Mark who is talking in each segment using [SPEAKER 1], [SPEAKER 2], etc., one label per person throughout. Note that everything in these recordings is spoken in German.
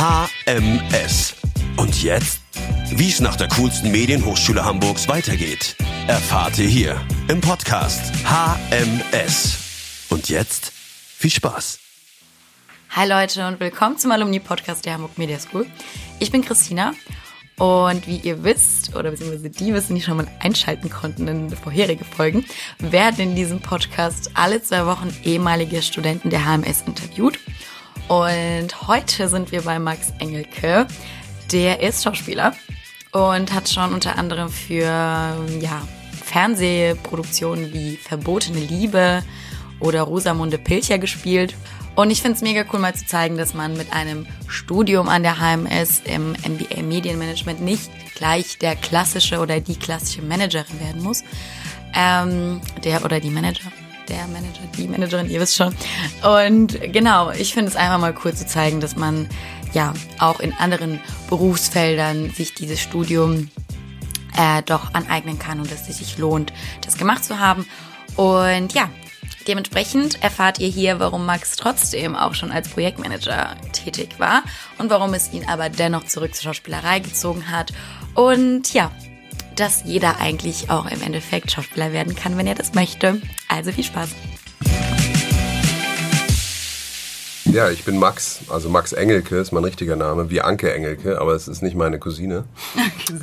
[SPEAKER 1] HMS. Und jetzt? Wie es nach der coolsten Medienhochschule Hamburgs weitergeht, erfahrt ihr hier im Podcast HMS. Und jetzt viel Spaß.
[SPEAKER 2] Hi Leute und willkommen zum Alumni-Podcast der Hamburg Media School. Ich bin Christina und wie ihr wisst, oder beziehungsweise die wissen, die schon mal einschalten konnten in vorherige Folgen, werden in diesem Podcast alle zwei Wochen ehemalige Studenten der HMS interviewt. Und heute sind wir bei Max Engelke. Der ist Schauspieler und hat schon unter anderem für ja, Fernsehproduktionen wie Verbotene Liebe oder Rosamunde Pilcher gespielt. Und ich finde es mega cool, mal zu zeigen, dass man mit einem Studium an der HMS im MBA Medienmanagement nicht gleich der klassische oder die klassische Managerin werden muss. Ähm, der oder die Manager. Der Manager, die Managerin, ihr wisst schon. Und genau, ich finde es einfach mal cool zu zeigen, dass man ja auch in anderen Berufsfeldern sich dieses Studium äh, doch aneignen kann und dass es sich lohnt, das gemacht zu haben. Und ja, Dementsprechend erfahrt ihr hier, warum Max trotzdem auch schon als Projektmanager tätig war und warum es ihn aber dennoch zurück zur Schauspielerei gezogen hat. Und ja, dass jeder eigentlich auch im Endeffekt Schauspieler werden kann, wenn er das möchte. Also viel Spaß.
[SPEAKER 3] Ja, ich bin Max, also Max Engelke ist mein richtiger Name, wie Anke Engelke, aber es ist nicht meine Cousine.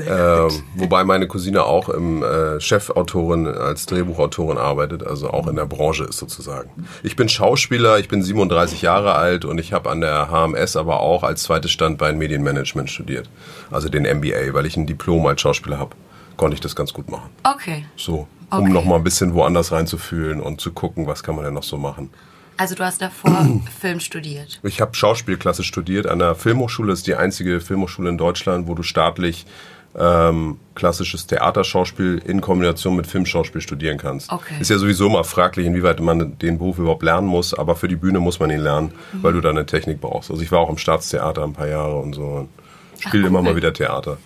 [SPEAKER 3] Ähm, wobei meine Cousine auch im äh, Chefautorin als Drehbuchautorin arbeitet, also auch in der Branche ist sozusagen. Ich bin Schauspieler, ich bin 37 Jahre alt und ich habe an der HMS aber auch als zweites Standbein Medienmanagement studiert, also den MBA, weil ich ein Diplom als Schauspieler habe. Konnte ich das ganz gut machen.
[SPEAKER 2] Okay.
[SPEAKER 3] So, um
[SPEAKER 2] Okay.
[SPEAKER 3] noch mal ein bisschen woanders reinzufühlen und zu gucken, was kann man denn noch so machen.
[SPEAKER 2] Also du hast davor Film studiert.
[SPEAKER 3] Ich habe Schauspielklasse studiert an der Filmhochschule. Das ist die einzige Filmhochschule in Deutschland, wo du staatlich ähm, klassisches Theaterschauspiel in Kombination mit Filmschauspiel studieren kannst.
[SPEAKER 2] Okay.
[SPEAKER 3] Ist ja sowieso immer fraglich, inwieweit man den Beruf überhaupt lernen muss, aber für die Bühne muss man ihn lernen,
[SPEAKER 2] Mhm.
[SPEAKER 3] weil du da eine Technik brauchst. Also ich war auch im Staatstheater ein paar Jahre und so und spiele immer
[SPEAKER 2] cool.
[SPEAKER 3] mal wieder Theater.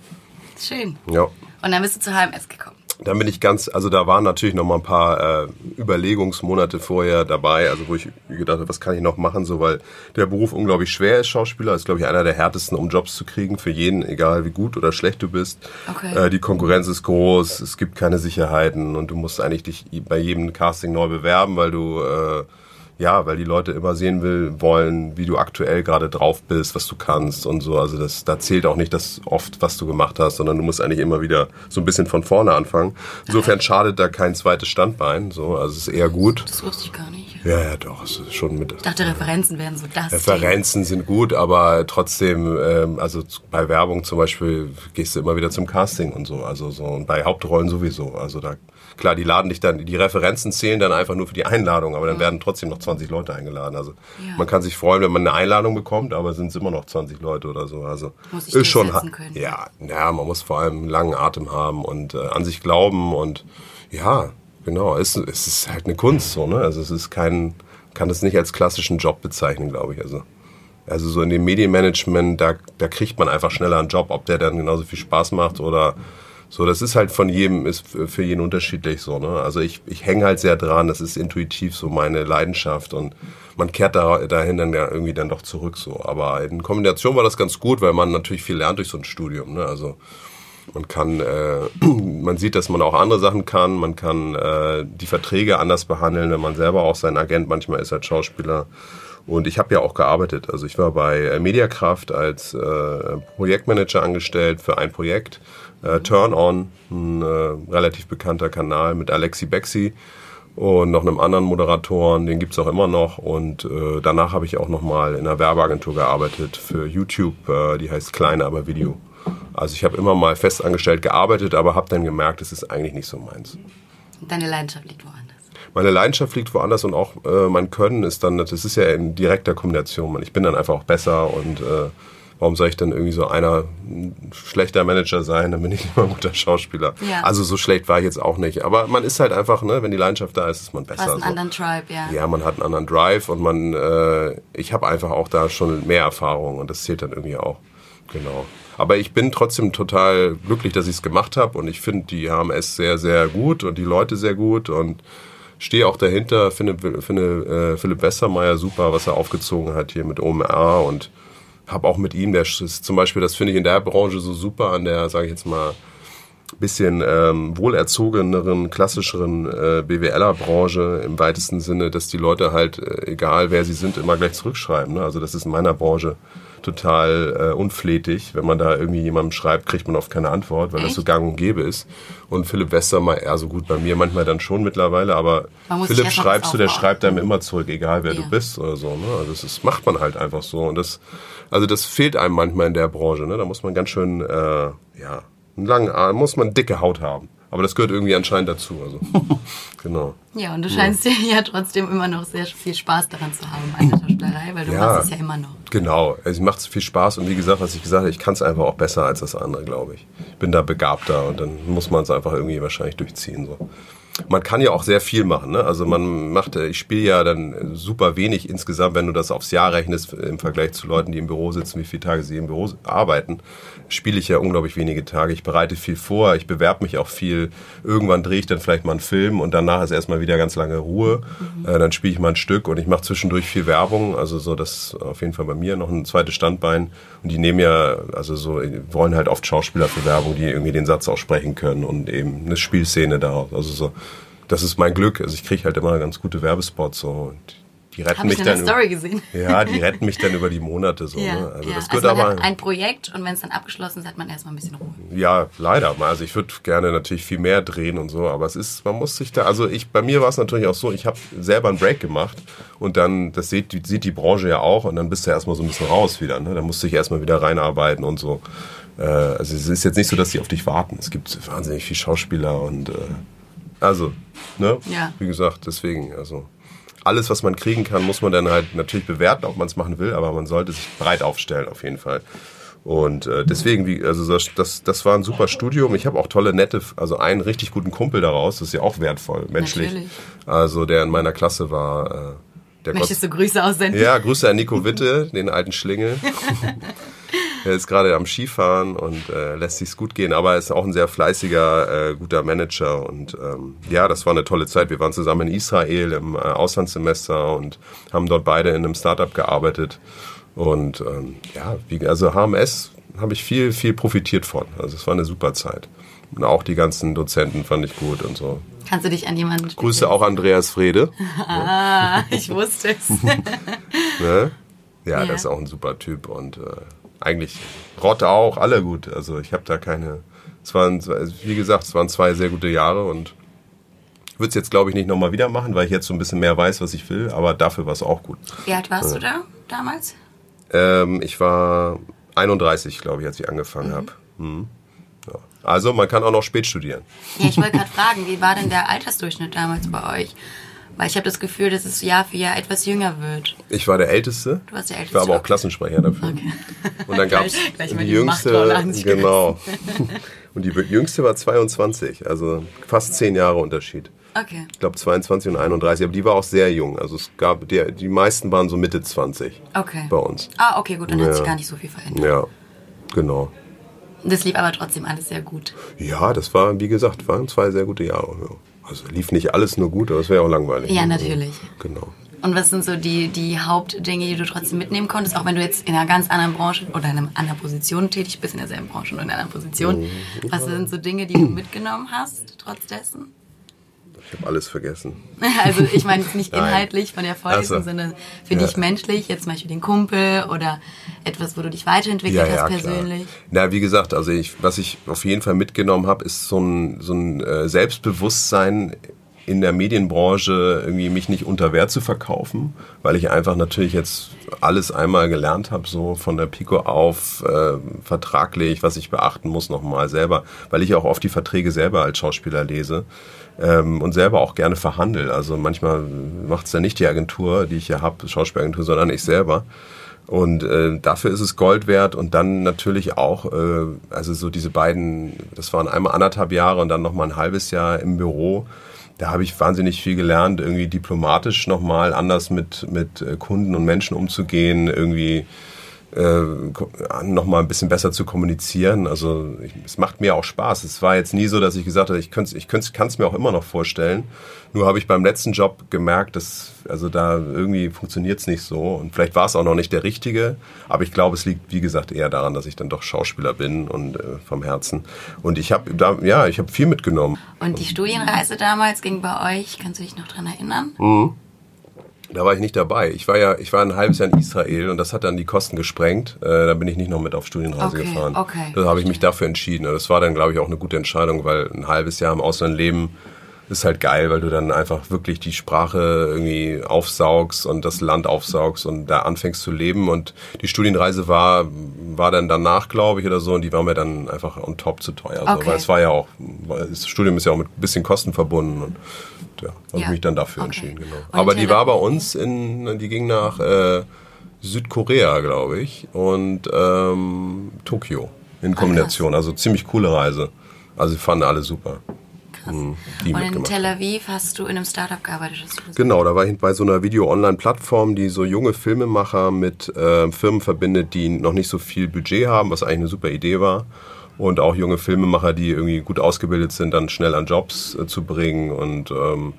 [SPEAKER 2] Schön.
[SPEAKER 3] Ja.
[SPEAKER 2] Und dann bist du zur HMS gekommen.
[SPEAKER 3] Dann bin ich ganz, also da waren natürlich noch mal ein paar äh, Überlegungsmonate vorher dabei, also wo ich gedacht habe, was kann ich noch machen, so weil der Beruf unglaublich schwer ist, Schauspieler, ist glaube ich einer der härtesten, um Jobs zu kriegen für jeden, egal wie gut oder schlecht du bist.
[SPEAKER 2] Okay.
[SPEAKER 3] Äh, die Konkurrenz ist groß, es gibt keine Sicherheiten und du musst eigentlich dich bei jedem Casting neu bewerben, weil du äh, ja, weil die Leute immer sehen will, wollen, wie du aktuell gerade drauf bist, was du kannst und so. Also das, da zählt auch nicht das oft, was du gemacht hast, sondern du musst eigentlich immer wieder so ein bisschen von vorne anfangen. Insofern schadet da kein zweites Standbein. So, also es ist eher gut.
[SPEAKER 2] Das wusste ich gar nicht.
[SPEAKER 3] Ja, ja, doch, es ist schon mit.
[SPEAKER 2] Ich dachte, Referenzen wären so das.
[SPEAKER 3] Referenzen sind gut, aber trotzdem, ähm, also bei Werbung zum Beispiel gehst du immer wieder zum Casting und so, also so und bei Hauptrollen sowieso. Also da klar, die laden dich dann, die Referenzen zählen dann einfach nur für die Einladung, aber dann werden trotzdem noch 20 Leute eingeladen. Also
[SPEAKER 2] Ja.
[SPEAKER 3] man kann sich freuen, wenn man eine Einladung bekommt, aber sind es immer noch 20 Leute oder so. Also
[SPEAKER 2] Muss sich
[SPEAKER 3] ist schon
[SPEAKER 2] können.
[SPEAKER 3] ja, ja, man muss vor allem einen langen Atem haben und äh, an sich glauben und ja, genau, es, es ist halt eine Kunst so, ne? Also es ist kein kann das nicht als klassischen Job bezeichnen, glaube ich. Also also so in dem Medienmanagement, da, da kriegt man einfach schneller einen Job, ob der dann genauso viel Spaß macht oder so. Das ist halt von jedem, ist für jeden unterschiedlich so. Ne? Also ich, ich hänge halt sehr dran, das ist intuitiv so meine Leidenschaft und man kehrt da, dahin dann ja irgendwie dann doch zurück so. Aber in Kombination war das ganz gut, weil man natürlich viel lernt durch so ein Studium. Ne? Also man kann, äh, man sieht, dass man auch andere Sachen kann. Man kann äh, die Verträge anders behandeln, wenn man selber auch sein Agent manchmal ist als Schauspieler. Und ich habe ja auch gearbeitet. Also ich war bei äh, Mediakraft als äh, Projektmanager angestellt für ein Projekt. Äh, Turn On, ein äh, relativ bekannter Kanal mit Alexi Bexi und noch einem anderen Moderatoren, den gibt's auch immer noch. Und äh, danach habe ich auch nochmal in einer Werbeagentur gearbeitet für YouTube, äh, die heißt Kleine aber Video. Also ich habe immer mal festangestellt gearbeitet, aber habe dann gemerkt, es ist eigentlich nicht so meins.
[SPEAKER 2] Deine Leidenschaft liegt woanders.
[SPEAKER 3] Meine Leidenschaft liegt woanders und auch äh, mein Können ist dann, das ist ja in direkter Kombination. Ich bin dann einfach auch besser und äh, warum soll ich dann irgendwie so einer ein schlechter Manager sein, dann bin ich immer ein guter Schauspieler.
[SPEAKER 2] Ja.
[SPEAKER 3] Also so schlecht war ich jetzt auch nicht. Aber man ist halt einfach, ne, wenn die Leidenschaft da ist, ist man
[SPEAKER 2] Du hast
[SPEAKER 3] besser.
[SPEAKER 2] einen anderen Tribe, ja.
[SPEAKER 3] Ja, man hat einen anderen Drive und man, äh, ich habe einfach auch da schon mehr Erfahrung und das zählt dann irgendwie auch. Genau. Aber ich bin trotzdem total glücklich, dass ich es gemacht habe und ich finde die HMS sehr, sehr gut und die Leute sehr gut und stehe auch dahinter, finde, finde äh, Philipp Westermeier super, was er aufgezogen hat hier mit OMR und habe auch mit ihm, der ist zum Beispiel, das finde ich in der Branche so super, an der, sage ich jetzt mal, bisschen ähm, wohlerzogeneren, klassischeren äh, BWLer-Branche im weitesten Sinne, dass die Leute halt, äh, egal wer sie sind, immer gleich zurückschreiben. Ne? Also das ist in meiner Branche total äh, unflätig. Wenn man da irgendwie jemandem schreibt, kriegt man oft keine Antwort, weil Echt? das so gang und gäbe ist. Und Philipp Wester mal eher so gut bei mir, manchmal dann schon mittlerweile, aber Philipp schreibst du, der schreibt einem immer zurück, egal wer ja. du bist oder so. Ne? Also das ist, macht man halt einfach so. Und das, also das fehlt einem manchmal in der Branche. Ne? Da muss man ganz schön, äh, ja, einen langen Arm, muss man dicke Haut haben. Aber das gehört irgendwie anscheinend dazu. Also, genau.
[SPEAKER 2] Ja, und du scheinst ja. ja trotzdem immer noch sehr viel Spaß daran zu haben an der Schauspielerei, weil du ja, machst es ja immer noch.
[SPEAKER 3] Genau, es macht viel Spaß und wie gesagt, was ich gesagt habe, ich kann es einfach auch besser als das andere, glaube ich. Ich bin da begabter und dann muss man es einfach irgendwie wahrscheinlich durchziehen. So man kann ja auch sehr viel machen. Ne? Also man macht, ich spiele ja dann super wenig insgesamt, wenn du das aufs Jahr rechnest im Vergleich zu Leuten, die im Büro sitzen, wie viele Tage sie im Büro arbeiten, spiele ich ja unglaublich wenige Tage. Ich bereite viel vor, ich bewerbe mich auch viel. Irgendwann drehe ich dann vielleicht mal einen Film und danach ist erstmal wieder ganz lange Ruhe. Mhm. Äh, dann spiele ich mal ein Stück und ich mache zwischendurch viel Werbung. Also so das auf jeden Fall bei mir noch ein zweites Standbein. Und die nehmen ja, also so wollen halt oft Schauspieler für Werbung, die irgendwie den Satz aussprechen können und eben eine Spielszene daraus. Also so das ist mein Glück. Also ich kriege halt immer ganz gute Werbespots so. Und die retten Hab mich ich dann.
[SPEAKER 2] Story gesehen.
[SPEAKER 3] Ja, die retten mich dann über die Monate so. Ja,
[SPEAKER 2] ne? Also ja. das gehört also aber. Ein Projekt und wenn es dann abgeschlossen ist, hat man erstmal ein bisschen Ruhe.
[SPEAKER 3] Ja, leider. Also ich würde gerne natürlich viel mehr drehen und so, aber es ist, man muss sich da. Also ich, bei mir war es natürlich auch so. Ich habe selber einen Break gemacht und dann, das sieht, sieht die Branche ja auch und dann bist du erstmal so ein bisschen raus wieder. Ne? Dann musst du dich erstmal wieder reinarbeiten und so. Äh, also es ist jetzt nicht so, dass die auf dich warten. Es gibt wahnsinnig viele Schauspieler und äh, also, ne? Ja. Wie gesagt, deswegen, also alles, was man kriegen kann, muss man dann halt natürlich bewerten, ob man es machen will, aber man sollte sich breit aufstellen auf jeden Fall. Und äh, deswegen, wie, also das, das, das war ein super Studium. Ich habe auch tolle, nette, also einen richtig guten Kumpel daraus. Das ist ja auch wertvoll, menschlich. Natürlich. Also der in meiner Klasse war. Äh, der
[SPEAKER 2] Möchtest Gott, du Grüße aussenden?
[SPEAKER 3] Ja, Grüße an Nico Witte, den alten Schlingel. er ist gerade am Skifahren und äh, lässt sich's gut gehen, aber er ist auch ein sehr fleißiger, äh, guter Manager und ähm, ja, das war eine tolle Zeit. Wir waren zusammen in Israel im äh, Auslandssemester und haben dort beide in einem Startup gearbeitet und ähm, ja, wie, also HMS habe ich viel, viel profitiert von. Also es war eine super Zeit. Und auch die ganzen Dozenten fand ich gut und so.
[SPEAKER 2] Kannst du dich an jemanden
[SPEAKER 3] Grüße auch Andreas Frede.
[SPEAKER 2] ah, ich wusste es.
[SPEAKER 3] ne? ja, ja, das ist auch ein super Typ und äh, eigentlich Rotte auch, alle gut. Also ich habe da keine. Es waren, wie gesagt, es waren zwei sehr gute Jahre und würde es jetzt, glaube ich, nicht nochmal wieder machen, weil ich jetzt so ein bisschen mehr weiß, was ich will, aber dafür war es auch gut.
[SPEAKER 2] Wie alt warst ja. du da damals?
[SPEAKER 3] Ähm, ich war 31, glaube ich, als ich angefangen mhm. habe. Mhm. Ja. Also man kann auch noch spät studieren.
[SPEAKER 2] Ja, ich wollte gerade fragen, wie war denn der Altersdurchschnitt damals bei euch? Weil ich habe das Gefühl, dass es Jahr für Jahr etwas jünger wird.
[SPEAKER 3] Ich war der Älteste.
[SPEAKER 2] Du warst der Älteste.
[SPEAKER 3] Ich war aber auch Klassensprecher dafür. Okay. Und dann gab es die Jüngste. Genau. Und die Jüngste war 22, also fast zehn Jahre Unterschied.
[SPEAKER 2] Okay.
[SPEAKER 3] Ich glaube 22 und 31, aber die war auch sehr jung. Also es gab, die, die meisten waren so Mitte 20
[SPEAKER 2] okay.
[SPEAKER 3] bei uns.
[SPEAKER 2] Ah, okay, gut, dann ja. hat sich gar nicht so viel verändert.
[SPEAKER 3] Ja, genau.
[SPEAKER 2] Das lief aber trotzdem alles sehr gut.
[SPEAKER 3] Ja, das war, wie gesagt, waren zwei sehr gute Jahre. Ja. Also lief nicht alles nur gut, aber es wäre auch langweilig.
[SPEAKER 2] Ja, natürlich.
[SPEAKER 3] Genau.
[SPEAKER 2] Und was sind so die, die Hauptdinge, die du trotzdem mitnehmen konntest, auch wenn du jetzt in einer ganz anderen Branche oder in einer anderen Position tätig bist, in derselben Branche oder in einer anderen Position? Mhm. Was sind so Dinge, die du mitgenommen hast, trotz dessen?
[SPEAKER 3] Ich habe alles vergessen.
[SPEAKER 2] Also ich meine nicht inhaltlich von Erfolg, so. sondern für ja. dich menschlich, jetzt zum Beispiel den Kumpel oder etwas, wo du dich weiterentwickelt ja, ja, hast persönlich.
[SPEAKER 3] Klar. Na, wie gesagt, also ich, was ich auf jeden Fall mitgenommen habe, ist so ein, so ein äh, Selbstbewusstsein in der Medienbranche irgendwie mich nicht unter Wert zu verkaufen, weil ich einfach natürlich jetzt alles einmal gelernt habe, so von der Pico auf, äh, vertraglich, was ich beachten muss nochmal selber, weil ich auch oft die Verträge selber als Schauspieler lese ähm, und selber auch gerne verhandle. Also manchmal macht es ja nicht die Agentur, die ich ja habe, Schauspielagentur, sondern ich selber. Und äh, dafür ist es Gold wert und dann natürlich auch, äh, also so diese beiden, das waren einmal anderthalb Jahre und dann nochmal ein halbes Jahr im Büro. Da habe ich wahnsinnig viel gelernt, irgendwie diplomatisch nochmal anders mit, mit äh, Kunden und Menschen umzugehen, irgendwie äh, nochmal ein bisschen besser zu kommunizieren. Also ich, es macht mir auch Spaß. Es war jetzt nie so, dass ich gesagt habe, ich, ich kann es mir auch immer noch vorstellen. Nur habe ich beim letzten Job gemerkt, dass also da irgendwie funktioniert es nicht so. Und vielleicht war es auch noch nicht der richtige. Aber ich glaube, es liegt, wie gesagt, eher daran, dass ich dann doch Schauspieler bin und äh, vom Herzen. Und ich habe da, ja, ich habe viel mitgenommen.
[SPEAKER 2] Und die Studienreise damals ging bei euch, kannst du dich noch dran erinnern?
[SPEAKER 3] Mhm. Da war ich nicht dabei. Ich war ja, ich war ein halbes Jahr in Israel und das hat dann die Kosten gesprengt. Äh, da bin ich nicht noch mit auf Studienreise
[SPEAKER 2] okay,
[SPEAKER 3] gefahren.
[SPEAKER 2] Okay,
[SPEAKER 3] da habe ich mich dafür entschieden. Das war dann, glaube ich, auch eine gute Entscheidung, weil ein halbes Jahr im Ausland leben ist halt geil, weil du dann einfach wirklich die Sprache irgendwie aufsaugst und das Land aufsaugst und da anfängst zu leben. Und die Studienreise war, war dann danach, glaube ich, oder so, und die war mir dann einfach on top zu teuer.
[SPEAKER 2] Okay.
[SPEAKER 3] So, weil es war ja auch, das Studium ist ja auch mit ein bisschen Kosten verbunden. Und ja, habe
[SPEAKER 2] Ja.
[SPEAKER 3] ich mich dann dafür
[SPEAKER 2] Okay.
[SPEAKER 3] entschieden, genau.
[SPEAKER 2] Und
[SPEAKER 3] Aber die war bei uns in, die ging nach äh, Südkorea, glaube ich, und ähm, Tokio in Kombination. Also ziemlich coole Reise. Also fanden alle super.
[SPEAKER 2] Krass.
[SPEAKER 3] Mhm,
[SPEAKER 2] Und in Tel Aviv hast du in einem Startup gearbeitet.
[SPEAKER 3] Genau, da war ich bei so einer Video-Online-Plattform, die so junge Filmemacher mit äh, Firmen verbindet, die noch nicht so viel Budget haben, was eigentlich eine super Idee war. Und auch junge Filmemacher, die irgendwie gut ausgebildet sind, dann schnell an Jobs äh, zu bringen. Und ähm,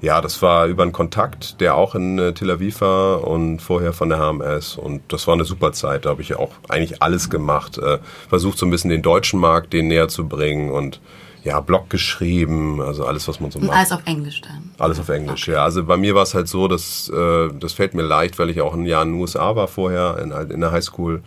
[SPEAKER 3] ja, das war über einen Kontakt, der auch in äh, Tel Aviv war und vorher von der HMS. Und das war eine super Zeit. Da habe ich auch eigentlich alles gemacht. Äh, versucht so ein bisschen den deutschen Markt den näher zu bringen und ja, Blog geschrieben, also alles, was man so
[SPEAKER 2] Und
[SPEAKER 3] macht.
[SPEAKER 2] alles auf Englisch dann.
[SPEAKER 3] Alles auf Englisch, ja. Also bei mir war es halt so, dass äh, das fällt mir leicht, weil ich auch ein Jahr in den USA war vorher, in, in der Highschool.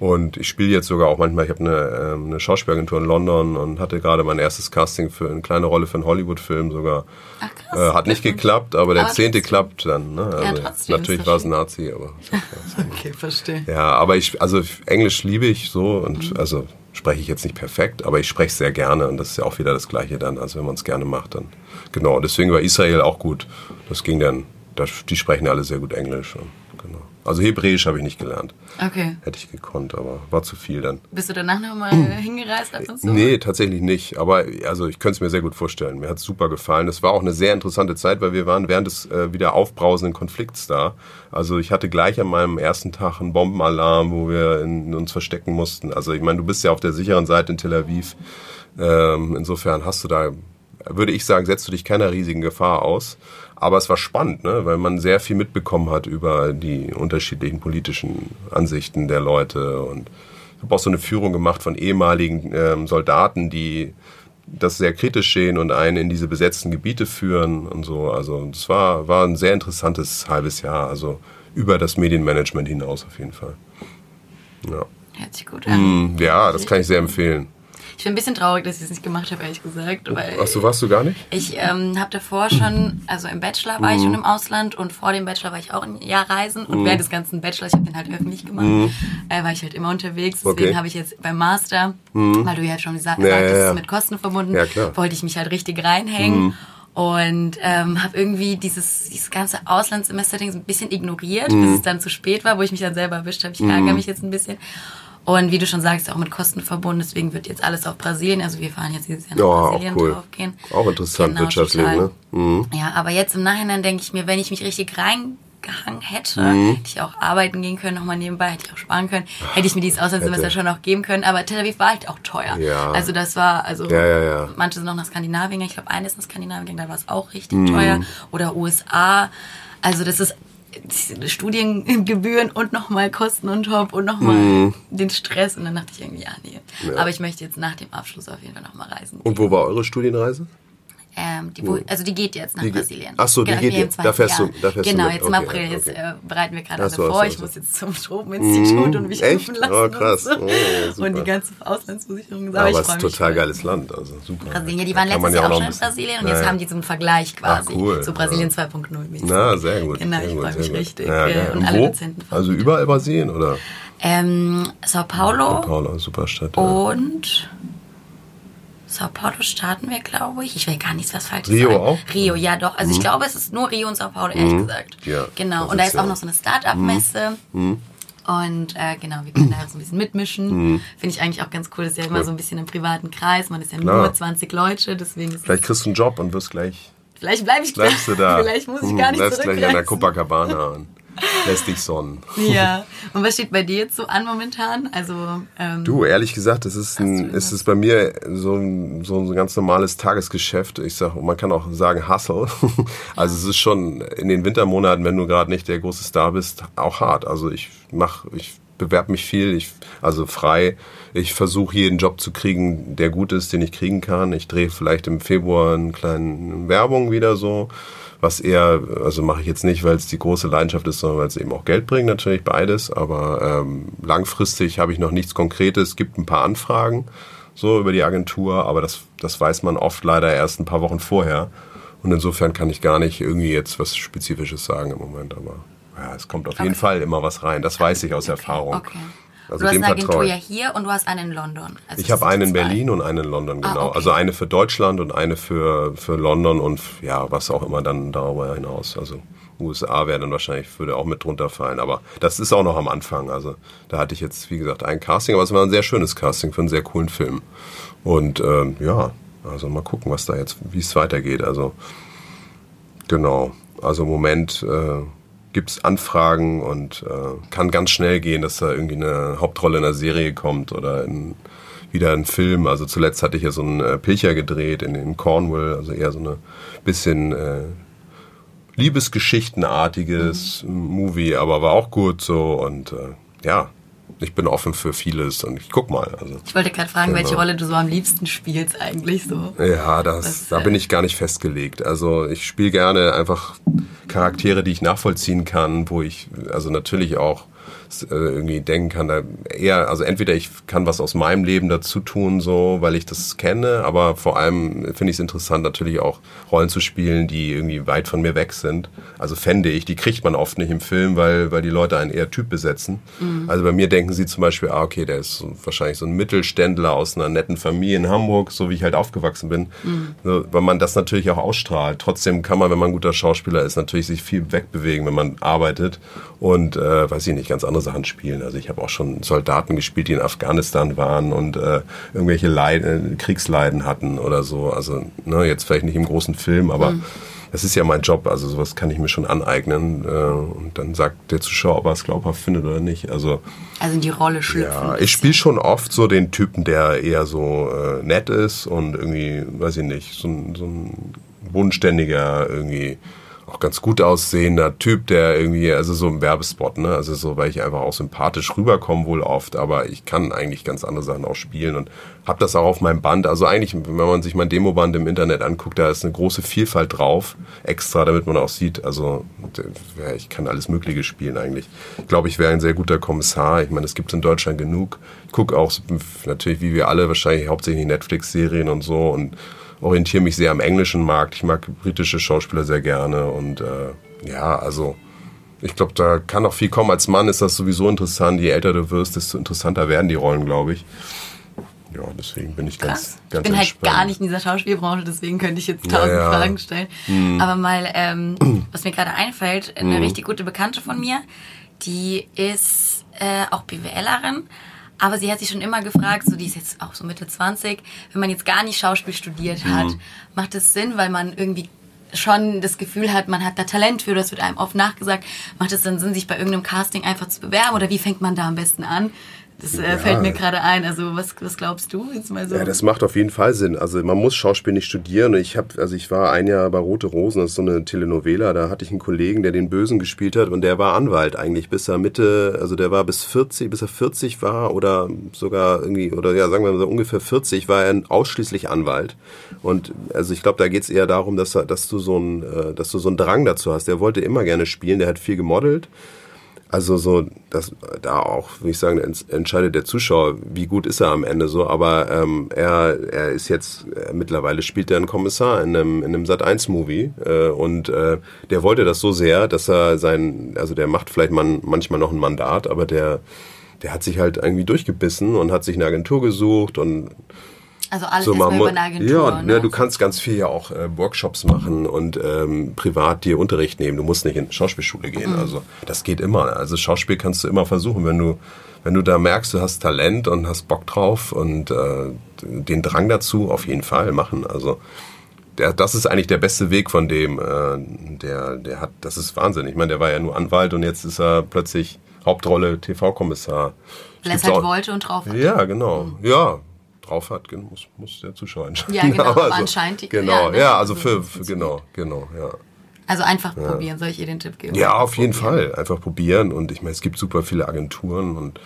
[SPEAKER 3] Und ich spiele jetzt sogar auch manchmal, ich habe eine, ähm, eine Schauspielagentur in London und hatte gerade mein erstes Casting für eine kleine Rolle für einen Hollywood-Film sogar.
[SPEAKER 2] Ach krass.
[SPEAKER 3] Äh, hat nicht geklappt, aber der
[SPEAKER 2] Aber
[SPEAKER 3] zehnte
[SPEAKER 2] trotzdem.
[SPEAKER 3] klappt dann. Ne? Also,
[SPEAKER 2] trotzdem,
[SPEAKER 3] natürlich war es ein Nazi, aber.
[SPEAKER 2] Okay, verstehe.
[SPEAKER 3] Ja, aber ich, also Englisch liebe ich so und also spreche ich jetzt nicht perfekt, aber ich spreche sehr gerne und das ist ja auch wieder das Gleiche dann, also wenn man es gerne macht, dann genau. Deswegen war Israel auch gut. Das ging dann, das, die sprechen alle sehr gut Englisch. Und, genau. Also Hebräisch habe ich nicht gelernt.
[SPEAKER 2] Okay.
[SPEAKER 3] Hätte ich gekonnt, aber war zu viel dann.
[SPEAKER 2] Bist du danach nochmal hingereist ab und zu?
[SPEAKER 3] Nee, tatsächlich nicht. Aber also ich könnte es mir sehr gut vorstellen. Mir hat es super gefallen. Es war auch eine sehr interessante Zeit, weil wir waren während des äh, wieder aufbrausenden Konflikts da. Also ich hatte gleich an meinem ersten Tag einen Bombenalarm, wo wir in, uns verstecken mussten. Also ich meine, du bist ja auf der sicheren Seite in Tel Aviv. Ähm, insofern hast du da, würde ich sagen, setzt du dich keiner riesigen Gefahr aus. Aber es war spannend, ne? weil man sehr viel mitbekommen hat über die unterschiedlichen politischen Ansichten der Leute und ich habe auch so eine Führung gemacht von ehemaligen ähm, Soldaten, die das sehr kritisch sehen und einen in diese besetzten Gebiete führen und so. Also es war, war ein sehr interessantes halbes Jahr, also über das Medienmanagement hinaus auf jeden Fall. Ja,
[SPEAKER 2] Hört sich gut an.
[SPEAKER 3] Hm, ja das kann ich sehr empfehlen.
[SPEAKER 2] Ich bin ein bisschen traurig, dass ich es nicht gemacht habe, ehrlich gesagt. Weil
[SPEAKER 3] Ach so, warst du gar nicht?
[SPEAKER 2] Ich ähm, habe davor schon, also im Bachelor war ich
[SPEAKER 3] Mhm.
[SPEAKER 2] schon im Ausland und vor dem Bachelor war ich auch ein Jahr reisen und
[SPEAKER 3] Mhm.
[SPEAKER 2] während des ganzen Bachelors, ich habe den halt öffentlich gemacht, äh, war ich halt immer unterwegs. Deswegen
[SPEAKER 3] Okay. Mhm.
[SPEAKER 2] habe ich jetzt beim Master, weil du ja schon gesagt
[SPEAKER 3] Ja, ja,
[SPEAKER 2] hast, es
[SPEAKER 3] ja.
[SPEAKER 2] ist mit Kosten verbunden,
[SPEAKER 3] Ja. Mhm.
[SPEAKER 2] wollte ich mich halt richtig reinhängen. Und ähm, habe irgendwie dieses, dieses ganze Auslandssemester-Ding so ein bisschen ignoriert,
[SPEAKER 3] Mhm.
[SPEAKER 2] bis es dann zu spät war, wo ich mich dann selber erwischt habe. Ich ärgere mich jetzt ein bisschen. Und wie du schon sagst, auch mit Kosten verbunden. Deswegen wird jetzt alles auf Brasilien. Also wir fahren jetzt dieses Jahr nach
[SPEAKER 3] auch
[SPEAKER 2] Brasilien
[SPEAKER 3] cool.
[SPEAKER 2] draufgehen.
[SPEAKER 3] Auch interessant
[SPEAKER 2] Genau,
[SPEAKER 3] wirtschaftlich,
[SPEAKER 2] total.
[SPEAKER 3] ne? Mhm.
[SPEAKER 2] Ja, aber jetzt im Nachhinein denke ich mir, wenn ich mich richtig reingehangen hätte,
[SPEAKER 3] Mhm.
[SPEAKER 2] hätte ich auch arbeiten gehen können, nochmal nebenbei, hätte ich auch sparen können, hätte ich mir dieses Auslandssemester schon auch geben können. Aber Tel Aviv war halt auch teuer.
[SPEAKER 3] Ja.
[SPEAKER 2] Also das war, also
[SPEAKER 3] Ja, ja,
[SPEAKER 2] manche sind noch nach Skandinavien, gegangen. ich glaube, eine ist nach Skandinavien, gegangen, da war es auch richtig
[SPEAKER 3] Mhm.
[SPEAKER 2] teuer. Oder USA. Also das ist Studiengebühren und nochmal Kosten und Top und nochmal
[SPEAKER 3] Mhm.
[SPEAKER 2] den Stress. Und dann dachte ich irgendwie, ja, nee. Aber ich möchte jetzt nach dem Abschluss auf jeden Fall nochmal reisen.
[SPEAKER 3] Und wo war eure Studienreise?
[SPEAKER 2] Ähm, die, wo, also die geht jetzt nach
[SPEAKER 3] Die
[SPEAKER 2] Brasilien.
[SPEAKER 3] Ach so, die
[SPEAKER 2] Genau,
[SPEAKER 3] geht
[SPEAKER 2] im
[SPEAKER 3] jetzt. Da fährst du- da fährst
[SPEAKER 2] Genau, jetzt im
[SPEAKER 3] Okay,
[SPEAKER 2] April. Jetzt
[SPEAKER 3] okay.
[SPEAKER 2] äh, bereiten wir gerade alle
[SPEAKER 3] so,
[SPEAKER 2] vor.
[SPEAKER 3] so,
[SPEAKER 2] Ich
[SPEAKER 3] so.
[SPEAKER 2] muss jetzt zum Tropeninstitut und mich impfen lassen.
[SPEAKER 3] Oh, krass.
[SPEAKER 2] Und.
[SPEAKER 3] Oh,
[SPEAKER 2] und die ganze Auslandsversicherung. Aber
[SPEAKER 3] aber es ist
[SPEAKER 2] mich.
[SPEAKER 3] total geiles Land, also super.
[SPEAKER 2] Brasilien, ja, die waren letztes
[SPEAKER 3] ja
[SPEAKER 2] Jahr auch schon
[SPEAKER 3] ein
[SPEAKER 2] in Brasilien und jetzt haben die so einen Vergleich quasi.
[SPEAKER 3] cool.
[SPEAKER 2] So Brasilien 2.0 mäßig.
[SPEAKER 3] Na, sehr gut.
[SPEAKER 2] Genau, ich freue mich richtig. Äh, und alle? Dozenten.
[SPEAKER 3] Also überall Brasilien, oder?
[SPEAKER 2] Ähm, Sao Paulo
[SPEAKER 3] Paula, super Stadt.
[SPEAKER 2] Und Sao Paulo starten wir, glaube ich. Ich will gar nichts was Falsches
[SPEAKER 3] Rio
[SPEAKER 2] sagen.
[SPEAKER 3] auch?
[SPEAKER 2] Rio, ja doch. Also ich glaube, es ist nur Rio und Sao Paulo, ehrlich gesagt.
[SPEAKER 3] Ja,
[SPEAKER 2] Genau. Und da
[SPEAKER 3] ist ja-
[SPEAKER 2] auch noch so eine Start-up-Messe. Und äh, genau, wir können da so ein bisschen mitmischen. Finde ich eigentlich auch ganz cool. Das ist ja immer so ein bisschen im privaten Kreis. Man ist ja
[SPEAKER 3] Klar.
[SPEAKER 2] nur 20 Leute, deswegen
[SPEAKER 3] Vielleicht kriegst du einen Job und wirst gleich,
[SPEAKER 2] Vielleicht bleibe ich
[SPEAKER 3] bleibst du da.
[SPEAKER 2] Vielleicht muss ich
[SPEAKER 3] Hm,
[SPEAKER 2] gar nicht
[SPEAKER 3] Bleibst gleich an der. Copacabana. Lässt dich sonnen.
[SPEAKER 2] Ja. Und was steht bei dir jetzt so an momentan? Also ähm,
[SPEAKER 3] Du, ehrlich gesagt, es ist, ein, es ist bei mir so ein, so ein ganz normales Tagesgeschäft. Ich sag, man kann auch sagen Hustle. Also es ist schon in den Wintermonaten, wenn du gerade nicht der große Star bist, auch hart. Also ich mach, ich bewerbe mich viel, ich, also frei. Ich versuche jeden Job zu kriegen, der gut ist, den ich kriegen kann. Ich drehe vielleicht im Februar eine kleine Werbung wieder so was eher, also mache ich jetzt nicht, weil es die große Leidenschaft ist, sondern weil es eben auch Geld bringt, natürlich beides. Aber ähm, langfristig habe ich noch nichts Konkretes. Es gibt ein paar Anfragen so über die Agentur, aber das, das weiß man oft leider erst ein paar Wochen vorher. Und insofern kann ich gar nicht irgendwie jetzt was Spezifisches sagen im Moment, aber ja, es kommt auf jeden Fall immer was rein. Das weiß ich aus Erfahrung.
[SPEAKER 2] Okay.
[SPEAKER 3] Also
[SPEAKER 2] du hast eine Agentur ja hier und du hast eine in London. Also
[SPEAKER 3] Ich habe eine in. Berlin und eine in London,
[SPEAKER 2] Ah,
[SPEAKER 3] genau.
[SPEAKER 2] okay.
[SPEAKER 3] Also eine für Deutschland und eine für, für London und ja, was auch immer dann darüber hinaus. Also USA wäre dann wahrscheinlich, würde auch mit drunter fallen. Aber das ist auch noch am Anfang. Also da hatte ich jetzt, wie gesagt, ein Casting, aber es war ein sehr schönes Casting für einen sehr coolen Film. Und ähm, ja, also mal gucken, was da jetzt, wie es weitergeht. Also genau. Also im Moment äh, gibt's Anfragen und äh, kann ganz schnell gehen, dass da irgendwie eine Hauptrolle in einer Serie kommt oder in, wieder ein Film. Also zuletzt hatte ich ja so einen äh, Pilcher gedreht in, in Cornwall, also eher so eine bisschen äh, Liebesgeschichtenartiges Movie, aber war auch gut so und äh, ja, ich bin offen für vieles und ich guck mal. Also
[SPEAKER 2] Ich wollte gerade fragen,
[SPEAKER 3] Genau.
[SPEAKER 2] welche Rolle du so am liebsten spielst eigentlich so.
[SPEAKER 3] ja, das,
[SPEAKER 2] Was,
[SPEAKER 3] da bin ich gar nicht festgelegt. Also ich spiele gerne einfach Charaktere, die ich nachvollziehen kann, wo ich also natürlich auch irgendwie denken kann, da eher, also entweder ich kann was aus meinem Leben dazu tun, so, weil ich das kenne, aber vor allem finde ich es interessant, natürlich auch Rollen zu spielen, die irgendwie weit von mir weg sind. Also fände ich, die kriegt man oft nicht im Film, weil, weil die Leute einen eher Typ besetzen. Also bei mir denken sie zum Beispiel, ah, okay, der ist wahrscheinlich so ein Mittelständler aus einer netten Familie in Hamburg, so wie ich halt aufgewachsen bin. So, weil man das natürlich auch ausstrahlt. Trotzdem kann man, wenn man ein guter Schauspieler ist, natürlich sich viel wegbewegen, wenn man arbeitet und, äh, weiß ich nicht, ganz andere Sachen spielen. Also ich habe auch schon Soldaten gespielt, die in Afghanistan waren und äh, irgendwelche Leiden, Kriegsleiden hatten oder so. Also ne, jetzt vielleicht nicht im großen Film, aber das ist ja mein Job. Also sowas kann ich mir schon aneignen. Äh, und dann sagt der Zuschauer, ob er es glaubhaft findet oder nicht. Also
[SPEAKER 2] Also in die Rolle schlüpfen.
[SPEAKER 3] ja, ich spiele schon oft so den Typen, der eher so äh, nett ist und irgendwie, weiß ich nicht, so ein, so ein bodenständiger, irgendwie auch ganz gut aussehender Typ, der irgendwie, also so im Werbespot, ne? Also so, weil ich einfach auch sympathisch rüberkomme wohl oft, aber ich kann eigentlich ganz andere Sachen auch spielen und habe das auch auf meinem Band. Also eigentlich, wenn man sich mein Demoband im Internet anguckt, da ist eine große Vielfalt drauf, extra, damit man auch sieht, also ja, ich kann alles Mögliche spielen eigentlich. Ich glaube, ich wäre ein sehr guter Kommissar. Ich meine, es gibt in Deutschland genug. Ich gucke auch natürlich, wie wir alle, wahrscheinlich hauptsächlich Netflix-Serien und so und orientiere mich sehr am englischen Markt. Ich mag britische Schauspieler sehr gerne und äh, ja, also ich glaube, da kann noch viel kommen. Als Mann ist das sowieso interessant. Je älter du wirst, desto interessanter werden die Rollen, glaube ich. Ja, deswegen bin ich ganz,
[SPEAKER 2] Krass. Ich
[SPEAKER 3] ganz
[SPEAKER 2] bin halt
[SPEAKER 3] entspannt.
[SPEAKER 2] gar nicht in dieser Schauspielbranche, deswegen könnte ich jetzt tausend
[SPEAKER 3] Ja, ja.
[SPEAKER 2] Fragen stellen. Aber mal, ähm, was mir gerade einfällt, eine richtig gute Bekannte von mir, die ist äh, auch BWLerin, aber sie hat sich schon immer gefragt, so die ist jetzt auch so Mitte 20, wenn man jetzt gar nicht Schauspiel studiert hat, macht es Sinn, weil man irgendwie schon das Gefühl hat, man hat da Talent für, das wird einem oft nachgesagt, macht es dann Sinn, sich bei irgendeinem Casting einfach zu bewerben oder wie fängt man da am besten an? Das äh,
[SPEAKER 3] Ja.
[SPEAKER 2] fällt mir gerade ein. Also was, was glaubst du jetzt mal so?
[SPEAKER 3] Ja, das macht auf jeden Fall Sinn. Also man muss Schauspiel nicht studieren. Ich habe, also ich war ein Jahr bei Rote Rosen, das ist so eine Telenovela. Da hatte ich einen Kollegen, der den Bösen gespielt hat und der war Anwalt eigentlich bis er Mitte, also der war bis 40, bis er 40 war oder sogar irgendwie oder ja sagen wir mal so ungefähr 40 war er ausschließlich Anwalt. Und also ich glaube, da geht's eher darum, dass er, dass du so ein, äh, dass du so einen Drang dazu hast. Der wollte immer gerne spielen. Der hat viel gemodelt. Also so, das da auch, würde ich sagen, ents- entscheidet der Zuschauer, wie gut ist er am Ende so. Aber ähm, er, er ist jetzt äh, mittlerweile spielt er einen Kommissar in einem, in einem Sat 1 Movie äh, und äh, der wollte das so sehr, dass er sein, also der macht vielleicht man, manchmal noch ein Mandat, aber der der hat sich halt irgendwie durchgebissen und hat sich eine Agentur gesucht und
[SPEAKER 2] Also alles
[SPEAKER 3] so,
[SPEAKER 2] erstmal über eine Agentur.
[SPEAKER 3] Ja,
[SPEAKER 2] ne?
[SPEAKER 3] ja, du kannst ganz viel ja auch äh, Workshops machen und ähm, privat dir Unterricht nehmen. Du musst nicht in Schauspielschule
[SPEAKER 2] Mhm.
[SPEAKER 3] gehen. Also das geht immer. Also Schauspiel kannst du immer versuchen, wenn du wenn du da merkst, du hast Talent und hast Bock drauf und äh, den Drang dazu, auf jeden Fall machen. Also der, das ist eigentlich der beste Weg von dem. Äh, der, der hat, das ist Wahnsinn. Ich meine, der war ja nur Anwalt und jetzt ist er plötzlich Hauptrolle TV-Kommissar.
[SPEAKER 2] Weil er es halt wollte und drauf hat.
[SPEAKER 3] Ja, genau. Mhm. Ja, drauf hat, muss, muss der Zuschauer entscheiden.
[SPEAKER 2] Ja, genau, aber also, anscheinend.
[SPEAKER 3] Genau, ja, ne? ja also für, für genau, genau, ja.
[SPEAKER 2] Also einfach ja. probieren, soll ich ihr den Tipp geben?
[SPEAKER 3] Ja, auf jeden Fall. Einfach probieren. Und ich meine, es gibt super viele Agenturen und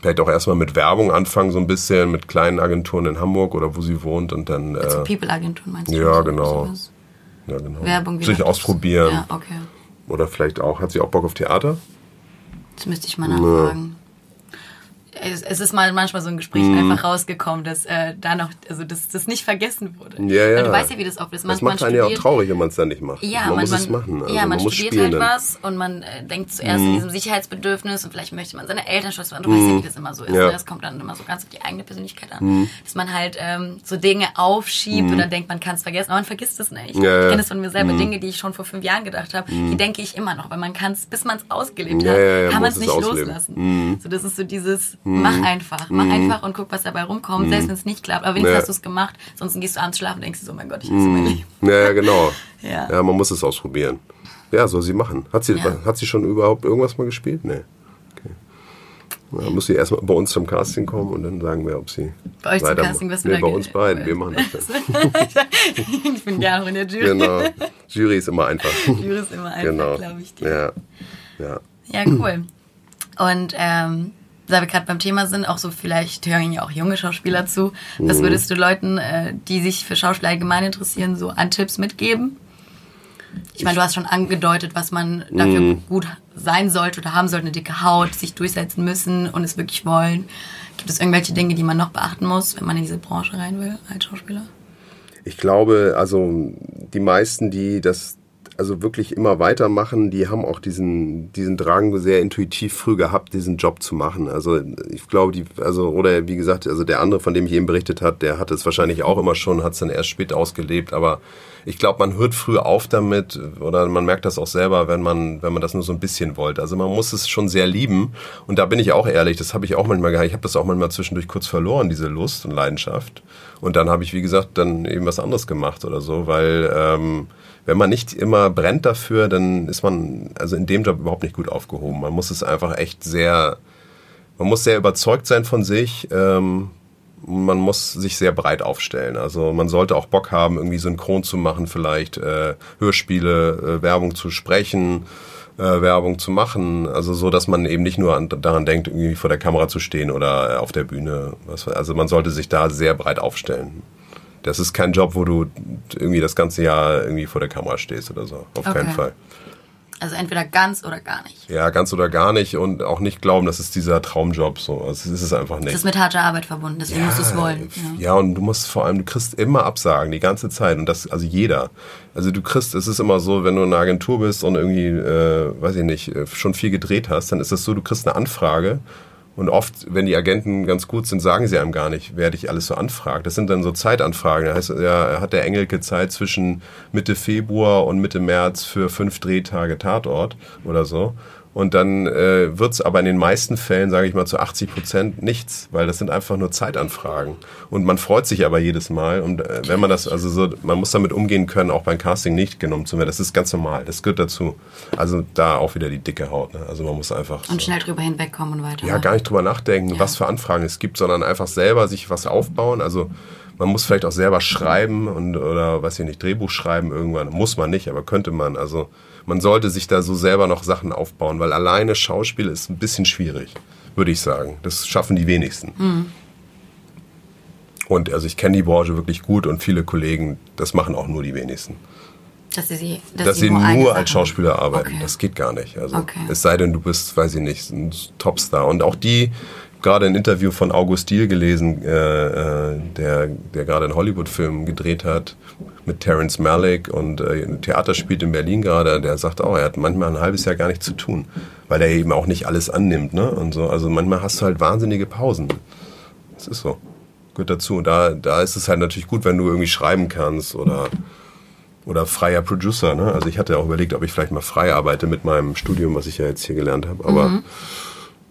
[SPEAKER 3] vielleicht auch erstmal mit Werbung anfangen, so ein bisschen mit kleinen Agenturen in Hamburg oder wo sie wohnt und dann.
[SPEAKER 2] Also äh, People-Agenturen meinst du?
[SPEAKER 3] Ja, genau. Ja, genau.
[SPEAKER 2] Werbung
[SPEAKER 3] Sich ausprobieren.
[SPEAKER 2] Ja, okay.
[SPEAKER 3] Oder vielleicht auch, hat sie auch Bock auf Theater?
[SPEAKER 2] Das müsste ich mal nachfragen es, es ist mal manchmal so ein Gespräch mm. einfach rausgekommen, dass äh, da noch, also dass das nicht vergessen wurde.
[SPEAKER 3] Ja, ja.
[SPEAKER 2] Du weißt ja, wie das oft ist.
[SPEAKER 3] Man, das macht einen ja auch traurig, wenn man es dann nicht macht.
[SPEAKER 2] Ja,
[SPEAKER 3] man,
[SPEAKER 2] man
[SPEAKER 3] muss man, es machen.
[SPEAKER 2] Also ja, man, man studiert halt was und man äh, denkt zuerst mm. in diesem Sicherheitsbedürfnis und vielleicht möchte man seine Eltern schützen. Und du mm. weißt ja, wie das immer so ist. Ja. Ne? Das kommt dann immer so ganz auf die eigene Persönlichkeit an. Mm. Dass man halt ähm, so Dinge aufschiebt und dann denkt, man kann es vergessen, aber man vergisst es nicht. Ja, ich kenne es von mir selber, mm. Dinge, die ich schon vor fünf Jahren gedacht habe, die denke ich immer noch, weil man kann es, bis man es ausgelebt hat, kann man es nicht loslassen. So, das ist so dieses, mach einfach mach mhm. einfach und guck, was dabei rumkommt, mhm. selbst wenn es nicht klappt. Aber wenigstens ja. hast du es gemacht, sonst gehst du abends schlafen und denkst so, mein Gott, ich hasse mein Leben.
[SPEAKER 3] Ja, genau. ja. ja, man muss es ausprobieren. Ja, soll sie machen. Hat sie, ja. hat sie schon überhaupt irgendwas mal gespielt? Nee. Okay. Ja, muss sie erstmal bei uns zum Casting kommen und dann sagen wir, ob sie.
[SPEAKER 2] Bei euch zum Casting, was
[SPEAKER 3] nee, bei uns beiden. Wir machen das dann.
[SPEAKER 2] ich bin gerne auch in der Jury.
[SPEAKER 3] Genau. Jury ist immer einfach.
[SPEAKER 2] Jury ist immer einfach, genau. glaube ich dir. Ja. ja. Ja, cool. Und ähm, da wir gerade beim Thema sind, auch so vielleicht hören ja auch junge Schauspieler zu. Was mhm. würdest du Leuten, äh, die sich für Schauspieler allgemein interessieren, so an Tipps mitgeben? Ich meine, du hast schon angedeutet, was man dafür mm. gut sein sollte oder haben sollte, eine dicke Haut, sich durchsetzen müssen und es wirklich wollen. Gibt es irgendwelche Dinge, die man noch beachten muss, wenn man in diese Branche rein will als Schauspieler?
[SPEAKER 3] Ich glaube, also die meisten, die das also wirklich immer weitermachen, die haben auch diesen, diesen Drang sehr intuitiv früh gehabt, diesen Job zu machen. Also ich glaube, die, also, oder wie gesagt, also der andere, von dem ich eben berichtet hat, der hat es wahrscheinlich auch immer schon, hat es dann erst spät ausgelebt, aber ich glaube, man hört früh auf damit oder man merkt das auch selber, wenn man, wenn man das nur so ein bisschen wollte. Also man muss es schon sehr lieben und da bin ich auch ehrlich, das habe ich auch manchmal gehabt. Ich habe das auch manchmal zwischendurch kurz verloren, diese Lust und Leidenschaft. Und dann habe ich, wie gesagt, dann eben was anderes gemacht oder so, weil ähm, wenn man nicht immer brennt dafür, dann ist man also in dem Job überhaupt nicht gut aufgehoben. Man muss es einfach echt sehr, man muss sehr überzeugt sein von sich. Ähm, man muss sich sehr breit aufstellen. Also man sollte auch Bock haben, irgendwie synchron zu machen, vielleicht äh, Hörspiele, äh, Werbung zu sprechen, äh, Werbung zu machen. Also so, dass man eben nicht nur an, daran denkt, irgendwie vor der Kamera zu stehen oder äh, auf der Bühne. Also man sollte sich da sehr breit aufstellen. Das ist kein Job, wo du irgendwie das ganze Jahr irgendwie vor der Kamera stehst oder so. Auf okay. keinen Fall.
[SPEAKER 2] Also entweder ganz oder gar nicht.
[SPEAKER 3] Ja, ganz oder gar nicht und auch nicht glauben, das ist dieser Traumjob so. Also, das ist es einfach nicht. Das
[SPEAKER 2] ist mit harter Arbeit verbunden, deswegen ja, musst du es wollen.
[SPEAKER 3] Ja. ja. und du musst vor allem, du kriegst immer Absagen die ganze Zeit und das, also jeder. Also du kriegst, es ist immer so, wenn du in einer Agentur bist und irgendwie, äh, weiß ich nicht, äh, schon viel gedreht hast, dann ist das so, du kriegst eine Anfrage und oft, wenn die Agenten ganz gut sind, sagen sie einem gar nicht, wer dich alles so anfragt. Das sind dann so Zeitanfragen. Da heißt, ja, hat der Engelke Zeit zwischen Mitte Februar und Mitte März für fünf Drehtage Tatort oder so. Und dann äh, wird es aber in den meisten Fällen, sage ich mal, zu 80 Prozent nichts, weil das sind einfach nur Zeitanfragen. Und man freut sich aber jedes Mal. Und äh, wenn man das, also so, man muss damit umgehen können, auch beim Casting nicht genommen zu werden. Das ist ganz normal. Das gehört dazu. Also da auch wieder die dicke Haut. Ne? Also man muss einfach.
[SPEAKER 2] Und so, schnell drüber hinwegkommen und weiter.
[SPEAKER 3] Ja, gar nicht drüber nachdenken, ja. was für Anfragen es gibt, sondern einfach selber sich was aufbauen. Also man muss vielleicht auch selber schreiben und oder weiß ich nicht, Drehbuch schreiben irgendwann. Muss man nicht, aber könnte man. Also man sollte sich da so selber noch Sachen aufbauen, weil alleine Schauspiel ist ein bisschen schwierig, würde ich sagen. Das schaffen die wenigsten. Mhm. Und also ich kenne die Branche wirklich gut und viele Kollegen, das machen auch nur die wenigsten.
[SPEAKER 2] Dass sie, dass
[SPEAKER 3] dass sie nur, nur als Schauspieler arbeiten. Okay. Das geht gar nicht. Also okay. es sei denn, du bist, weiß ich nicht, ein Topstar. Und auch die, gerade ein Interview von August Diel gelesen, äh, äh, der, der gerade einen Hollywood-Film gedreht hat mit Terence Malick und äh, Theater spielt in Berlin gerade. Der sagt auch, er hat manchmal ein halbes Jahr gar nichts zu tun, weil er eben auch nicht alles annimmt. Ne? Und so. Also manchmal hast du halt wahnsinnige Pausen. Das ist so. Gehört dazu. Und da, da ist es halt natürlich gut, wenn du irgendwie schreiben kannst oder oder freier Producer. Ne? Also ich hatte auch überlegt, ob ich vielleicht mal frei arbeite mit meinem Studium, was ich ja jetzt hier gelernt habe. Aber mhm.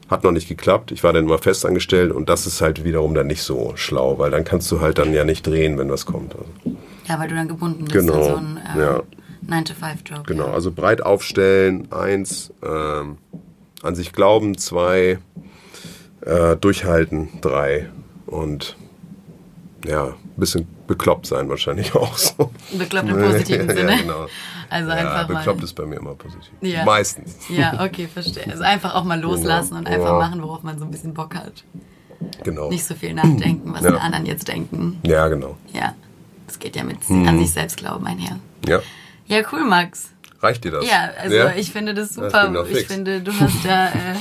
[SPEAKER 3] Hat noch nicht geklappt. Ich war dann immer festangestellt und das ist halt wiederum dann nicht so schlau, weil dann kannst du halt dann ja nicht drehen, wenn was kommt. Also.
[SPEAKER 2] Ja, weil du dann gebunden bist
[SPEAKER 3] Genau,
[SPEAKER 2] so einen äh,
[SPEAKER 3] ja.
[SPEAKER 2] 9-to-5-Job.
[SPEAKER 3] Genau,
[SPEAKER 2] Ja.
[SPEAKER 3] also breit aufstellen, eins, ähm, an sich glauben, zwei, äh, durchhalten, drei und ja, bisschen bekloppt sein wahrscheinlich auch so.
[SPEAKER 2] Bekloppt im positiven Sinne.
[SPEAKER 3] Ja, genau.
[SPEAKER 2] Also
[SPEAKER 3] ja,
[SPEAKER 2] einfach
[SPEAKER 3] bekloppt
[SPEAKER 2] mal.
[SPEAKER 3] ist bei mir immer positiv.
[SPEAKER 2] Ja.
[SPEAKER 3] Meistens.
[SPEAKER 2] Ja, okay, verstehe. Also einfach auch mal loslassen
[SPEAKER 3] Genau.
[SPEAKER 2] und einfach
[SPEAKER 3] Ja.
[SPEAKER 2] machen, worauf man so ein bisschen Bock hat.
[SPEAKER 3] Genau.
[SPEAKER 2] Nicht so viel nachdenken, was die anderen jetzt denken.
[SPEAKER 3] Ja, genau.
[SPEAKER 2] Ja, das geht ja mit
[SPEAKER 3] Mhm.
[SPEAKER 2] an sich selbst glauben einher.
[SPEAKER 3] Ja.
[SPEAKER 2] Ja, cool, Max.
[SPEAKER 3] Reicht dir das?
[SPEAKER 2] Ja, also ich finde das
[SPEAKER 3] Das
[SPEAKER 2] super.
[SPEAKER 3] doch
[SPEAKER 2] ich finde, du hast da äh,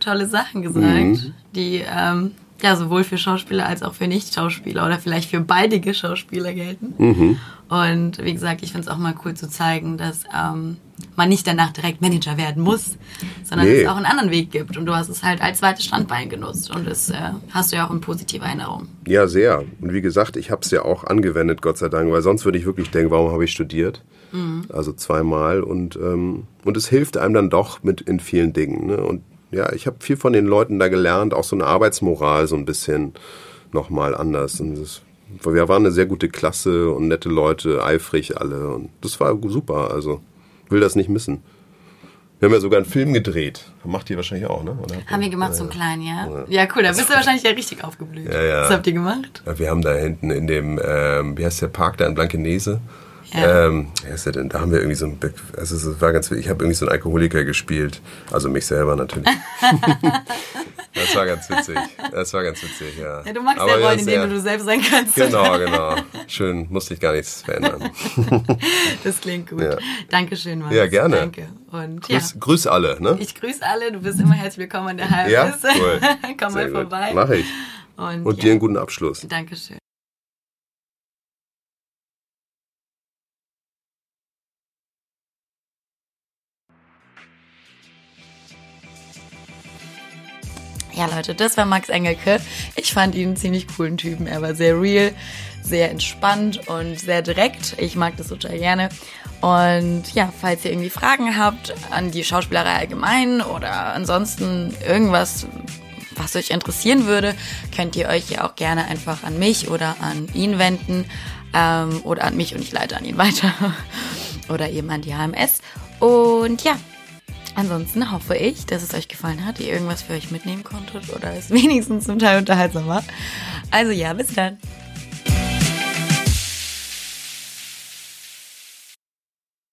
[SPEAKER 2] tolle Sachen gesagt,
[SPEAKER 3] Mhm.
[SPEAKER 2] die ähm, ja sowohl für Schauspieler als auch für Nicht-Schauspieler oder vielleicht für beidige Schauspieler gelten.
[SPEAKER 3] Mhm.
[SPEAKER 2] Und wie gesagt, ich finde es auch mal cool zu zeigen, dass ähm, man nicht danach direkt Manager werden muss, sondern
[SPEAKER 3] Nee.
[SPEAKER 2] es auch einen anderen Weg gibt. Und du hast es halt als zweites Standbein genutzt. Und das äh, hast du ja auch in positiver Erinnerung.
[SPEAKER 3] Ja, sehr. Und wie gesagt, ich habe es ja auch angewendet, Gott sei Dank, weil sonst würde ich wirklich denken, warum habe ich studiert? Also zweimal und ähm, und es hilft einem dann doch mit in vielen Dingen. Ne? Und ja, ich habe viel von den Leuten da gelernt, auch so eine Arbeitsmoral so ein bisschen nochmal anders. Und das, wir waren eine sehr gute Klasse und nette Leute, eifrig alle und das war super. Also will das nicht missen. Wir haben ja sogar einen Film gedreht. Macht ihr wahrscheinlich auch, ne? Oder?
[SPEAKER 2] Haben wir gemacht, so einen kleinen, ja? Ja, cool, da bist du wahrscheinlich ja richtig aufgeblüht.
[SPEAKER 3] Ja, ja.
[SPEAKER 2] Was habt ihr gemacht?
[SPEAKER 3] Ja, wir haben da hinten in dem, ähm, wie heißt der Park da in Blankenese?
[SPEAKER 2] Ja.
[SPEAKER 3] Ähm, wie heißt der denn? Da haben wir irgendwie so ein, Be- also es war ganz, ich habe irgendwie so einen Alkoholiker gespielt, also mich selber natürlich. das war ganz witzig. Das war ganz witzig, ja.
[SPEAKER 2] Ja, du magst
[SPEAKER 3] Aber
[SPEAKER 2] ja Rollen, in denen du du selbst sein kannst.
[SPEAKER 3] Genau, genau. Schön, musste ich gar nichts verändern.
[SPEAKER 2] Das klingt gut.
[SPEAKER 3] Ja.
[SPEAKER 2] Dankeschön, Max.
[SPEAKER 3] Ja, gerne.
[SPEAKER 2] Danke. Und ja,
[SPEAKER 3] Grüß, grüß alle, ne?
[SPEAKER 2] ich grüße alle. Du bist immer herzlich willkommen an der HMS.
[SPEAKER 3] Ja, cool.
[SPEAKER 2] Komm mal
[SPEAKER 3] Sehr gut.
[SPEAKER 2] vorbei.
[SPEAKER 3] Mach ich.
[SPEAKER 2] Und,
[SPEAKER 3] Und dir einen guten Abschluss.
[SPEAKER 2] Dankeschön. Ja, Leute, das war Max Engelke. Ich fand ihn einen ziemlich coolen Typen. Er war sehr real, sehr entspannt und sehr direkt. Ich mag das total gerne. Und ja, falls ihr irgendwie Fragen habt an die Schauspielerei allgemein oder ansonsten irgendwas, was euch interessieren würde, könnt ihr euch ja auch gerne einfach an mich oder an ihn wenden ähm, oder an mich und ich leite an ihn weiter oder eben an die HMS. Und ja, ansonsten hoffe ich, dass es euch gefallen hat, ihr irgendwas für euch mitnehmen konntet oder es wenigstens zum Teil unterhaltsam war. Also ja, bis dann.